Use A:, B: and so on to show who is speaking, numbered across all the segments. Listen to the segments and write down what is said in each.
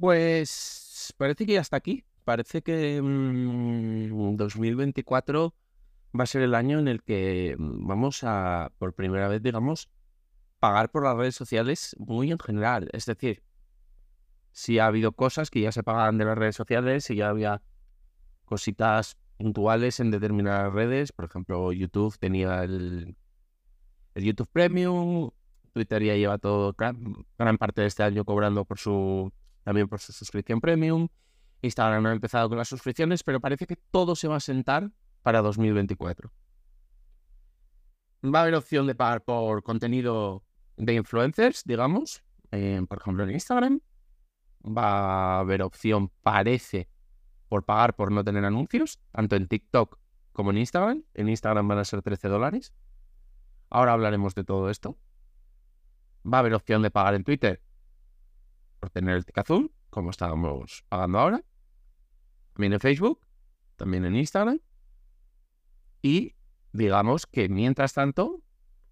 A: Pues parece que ya está aquí. Parece que 2024 mm, va a ser el año en el que mm, vamos a, por primera vez, digamos, pagar por las redes sociales muy en general. Es decir, si ha habido cosas que ya se pagaban de las redes sociales, y ya había cositas puntuales en determinadas redes. Por ejemplo, YouTube tenía el, el YouTube Premium, Twitter ya lleva todo, gran parte de este año cobrando por su también por su suscripción premium. Instagram ha empezado con las suscripciones, pero parece que todo se va a sentar para 2024. Va a haber opción de pagar por contenido de influencers, digamos, por ejemplo en Instagram. Va a haber opción, parece, por pagar por no tener anuncios, tanto en TikTok como en Instagram. En Instagram van a ser 13 dólares. Ahora hablaremos de todo esto. Va a haber opción de pagar en Twitter por tener el tic azul, como estábamos pagando ahora. También en Facebook, también en Instagram. Y digamos que mientras tanto,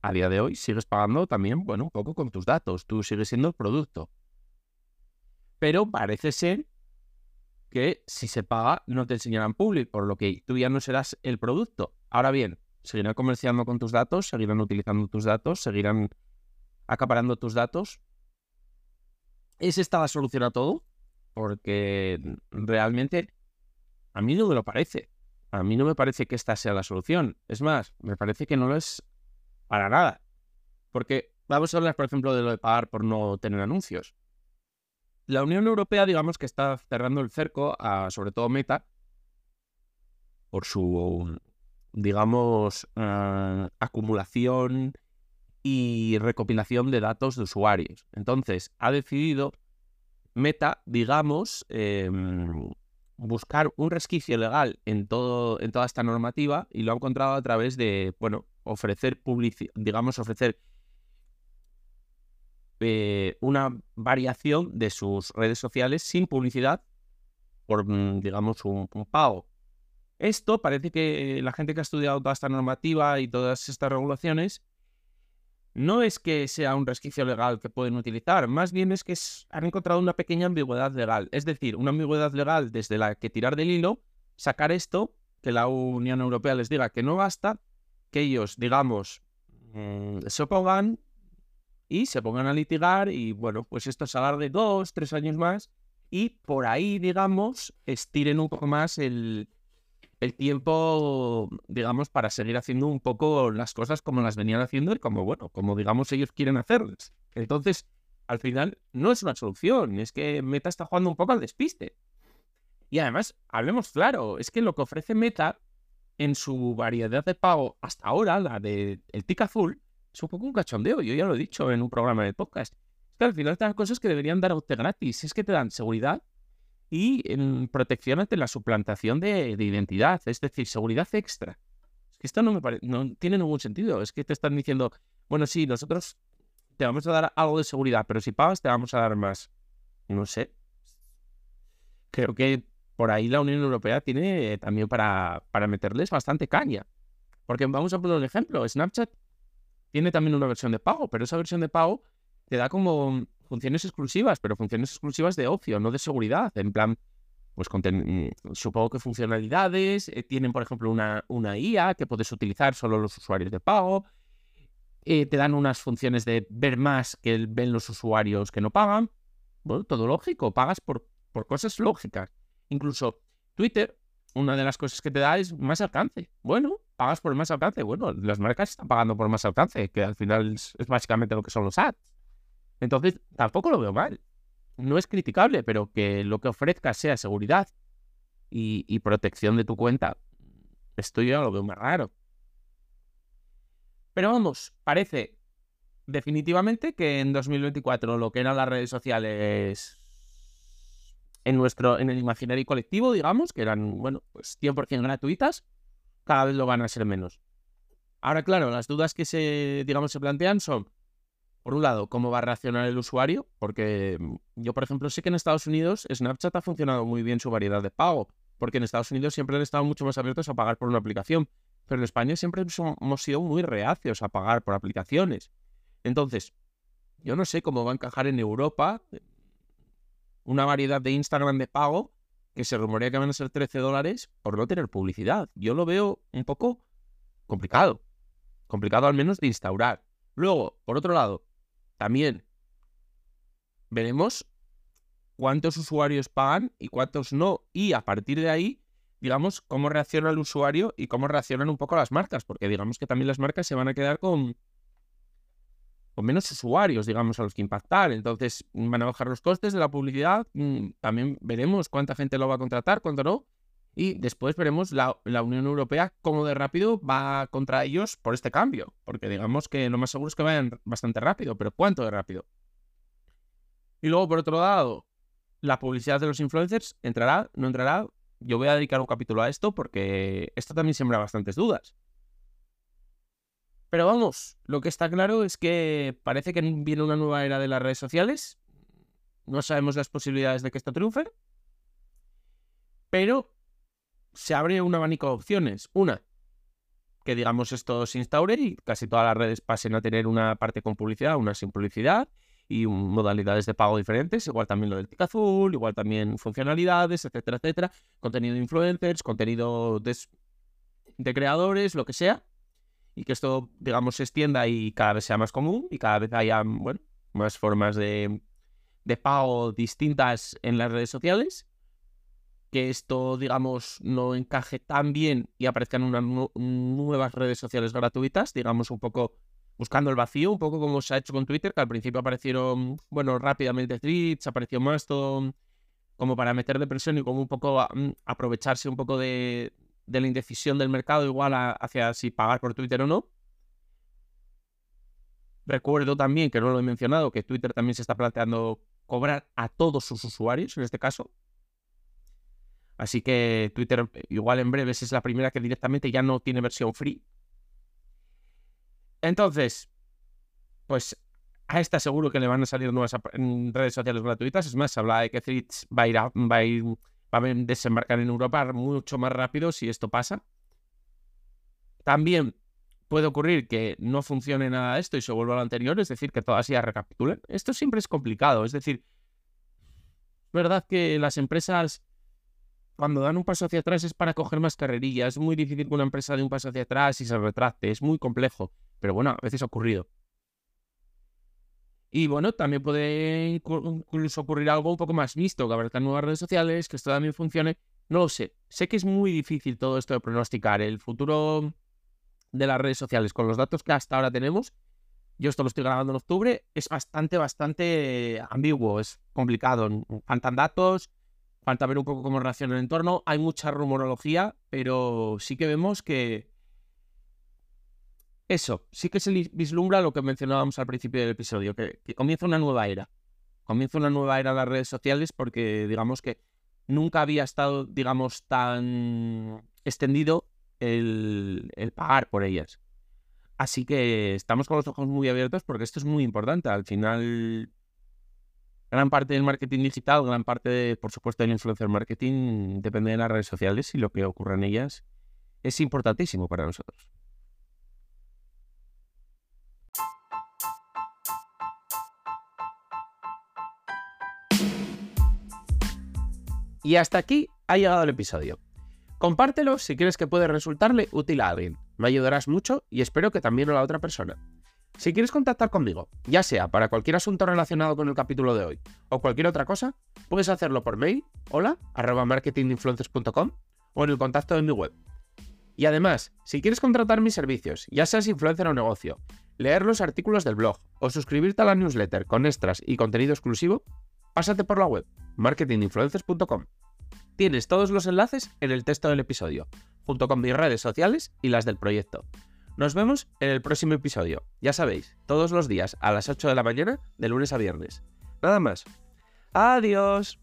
A: a día de hoy sigues pagando también, bueno, un poco con tus datos. Tú sigues siendo el producto. Pero parece ser que si se paga no te enseñarán público, por lo que tú ya no serás el producto. Ahora bien, seguirán comerciando con tus datos, seguirán utilizando tus datos, seguirán acaparando tus datos, ¿Es esta la solución a todo? Porque realmente a mí no me lo parece. A mí no me parece que esta sea la solución. Es más, me parece que no lo es para nada. Porque vamos a hablar, por ejemplo, de lo de pagar por no tener anuncios. La Unión Europea, digamos que está cerrando el cerco a, sobre todo, Meta, por su, digamos, eh, acumulación y recopilación de datos de usuarios. Entonces, ha decidido Meta, digamos, em, buscar un resquicio legal en, todo, en toda esta normativa y lo ha encontrado a través de, bueno, ofrecer publicidad, digamos, ofrecer eh, una variación de sus redes sociales sin publicidad por, mm, digamos, un pago. Esto parece que la gente que ha estudiado toda esta normativa y todas estas regulaciones no es que sea un resquicio legal que pueden utilizar, más bien es que han encontrado una pequeña ambigüedad legal. Es decir, una ambigüedad legal desde la que tirar del hilo, sacar esto, que la Unión Europea les diga que no basta, que ellos, digamos, mm, se opongan y se pongan a litigar y bueno, pues esto se alargue dos, tres años más y por ahí, digamos, estiren un poco más el, el tiempo, digamos, para seguir haciendo un poco las cosas como las venían haciendo y como, bueno, como digamos ellos quieren hacerlas. Entonces, al final, no es una solución, es que Meta está jugando un poco al despiste. Y además, hablemos claro, es que lo que ofrece Meta en su variedad de pago hasta ahora, la del el tic azul, es un poco un cachondeo, yo ya lo he dicho en un programa de podcast. Es que al final las cosas que deberían dar gratis, es que te dan seguridad, y en protección ante la suplantación de, identidad, es decir, seguridad extra. Esto no, me no tiene ningún sentido. Es que te están diciendo, bueno, sí, nosotros te vamos a dar algo de seguridad, pero si pagas te vamos a dar más. No sé. Creo que por ahí la Unión Europea tiene también para, para meterles bastante caña. Porque vamos a poner un ejemplo. Snapchat tiene también una versión de pago, pero esa versión de pago te da como funciones exclusivas, pero funciones exclusivas de ocio, no de seguridad. En plan, pues mm, supongo que funcionalidades, eh, tienen por ejemplo una, una IA que puedes utilizar solo los usuarios de pago. eh, te dan unas funciones de ver más que ven los usuarios que no pagan. Bueno, todo lógico, pagas por, por cosas lógicas. Incluso Twitter, una de las cosas que te da es más alcance. Bueno, pagas por más alcance. Bueno, las marcas están pagando por más alcance, que al final es, básicamente lo que son los ads. Entonces, tampoco lo veo mal. No es criticable, pero que lo que ofrezca sea seguridad y, protección de tu cuenta, esto ya lo veo más raro. Pero vamos, parece definitivamente que en 2024 lo que eran las redes sociales en nuestro en el imaginario colectivo, digamos, que eran, bueno, pues 100% gratuitas, cada vez lo van a ser menos. Ahora, claro, las dudas que se, digamos, se plantean son, por un lado, cómo va a reaccionar el usuario, porque mm, yo, por ejemplo, sé que en Estados Unidos Snapchat ha funcionado muy bien su variedad de pago, porque en Estados Unidos siempre han estado mucho más abiertos a pagar por una aplicación, pero en España siempre hemos sido muy reacios a pagar por aplicaciones. Entonces, yo no sé cómo va a encajar en Europa eh, una variedad de Instagram de pago que se rumorea que van a ser 13 dólares por no tener publicidad. Yo lo veo un poco complicado. Complicado al menos de instaurar. Luego, por otro lado, también veremos cuántos usuarios pagan y cuántos no. Y a partir de ahí, digamos, cómo reacciona el usuario y cómo reaccionan un poco las marcas. Porque digamos que también las marcas se van a quedar con, con menos usuarios, digamos, a los que impactar. Entonces, van a bajar los costes de la publicidad. Mm, también veremos cuánta gente lo va a contratar, cuánto no. Y después veremos la, Unión Europea cómo de rápido va contra ellos por este cambio. Porque digamos que lo más seguro es que vayan bastante rápido, pero ¿cuánto de rápido? Y luego, por otro lado, la publicidad de los influencers, ¿entrará? ¿No entrará? Yo voy a dedicar un capítulo a esto porque esto también siembra bastantes dudas. Pero vamos, lo que está claro es que parece que viene una nueva era de las redes sociales. No sabemos las posibilidades de que esto triunfe. Pero se abre un abanico de opciones. Una, que digamos esto se instaure y casi todas las redes pasen a tener una parte con publicidad, una sin publicidad y modalidades de pago diferentes, igual también lo del tic azul, igual también funcionalidades, etcétera, etcétera, contenido de influencers, contenido de creadores, lo que sea y que esto, digamos, se extienda y cada vez sea más común y cada vez haya, bueno, más formas de, de pago distintas en las redes sociales. Que esto, digamos, no encaje tan bien y aparezcan unas nuevas redes sociales gratuitas, digamos, un poco buscando el vacío, un poco como se ha hecho con Twitter, que al principio aparecieron, bueno, rápidamente tweets, apareció más todo como para meterle presión y como un poco mm, aprovecharse un poco de la indecisión del mercado igual hacia si pagar por Twitter o no. Recuerdo también, que no lo he mencionado, que Twitter también se está planteando cobrar a todos sus usuarios en este caso. Así que Twitter igual en breves es la primera que directamente ya no tiene versión free. Entonces, pues a esta seguro que le van a salir nuevas redes sociales gratuitas. Es más, se habla de que Threads va a ir, a va a desembarcar en Europa mucho más rápido si esto pasa. También puede ocurrir que no funcione nada de esto y se vuelva a lo anterior, es decir, que todas ya recapitulen. Esto siempre es complicado, es decir, es verdad que las empresas cuando dan un paso hacia atrás es para coger más carrerillas, es muy difícil que una empresa dé un paso hacia atrás y se retracte, es muy complejo, pero bueno, a veces ha ocurrido. Y bueno, también puede incluso ocurrir algo un poco más visto, que aparezcan nuevas redes sociales, que esto también funcione. No lo sé. Sé que es muy difícil todo esto de pronosticar. El futuro de las redes sociales, con los datos que hasta ahora tenemos, yo esto lo estoy grabando en octubre, es bastante, bastante ambiguo, es complicado. Faltan datos, falta ver un poco cómo reacciona el entorno. Hay mucha rumorología, pero sí que vemos que, eso, sí que se vislumbra lo que mencionábamos al principio del episodio, que, comienza una nueva era. Comienza una nueva era en las redes sociales porque digamos que nunca había estado, digamos, tan extendido el, pagar por ellas. Así que estamos con los ojos muy abiertos porque esto es muy importante. Al final, gran parte del marketing digital, gran parte, por supuesto, del influencer marketing depende de las redes sociales y lo que ocurre en ellas es importantísimo para nosotros. Y hasta aquí ha llegado el episodio. Compártelo si crees que puede resultarle útil a alguien. Me ayudarás mucho y espero que también a la otra persona. Si quieres contactar conmigo, ya sea para cualquier asunto relacionado con el capítulo de hoy o cualquier otra cosa, puedes hacerlo por mail, hola, arroba marketinginfluencers.com o en el contacto de mi web. Y además, si quieres contratar mis servicios, ya seas influencer o negocio, leer los artículos del blog o suscribirte a la newsletter con extras y contenido exclusivo, pásate por la web marketinginfluencers.com. Tienes todos los enlaces en el texto del episodio, junto con mis redes sociales y las del proyecto. Nos vemos en el próximo episodio. Ya sabéis, todos los días a las 8 de la mañana, de lunes a viernes. Nada más. Adiós.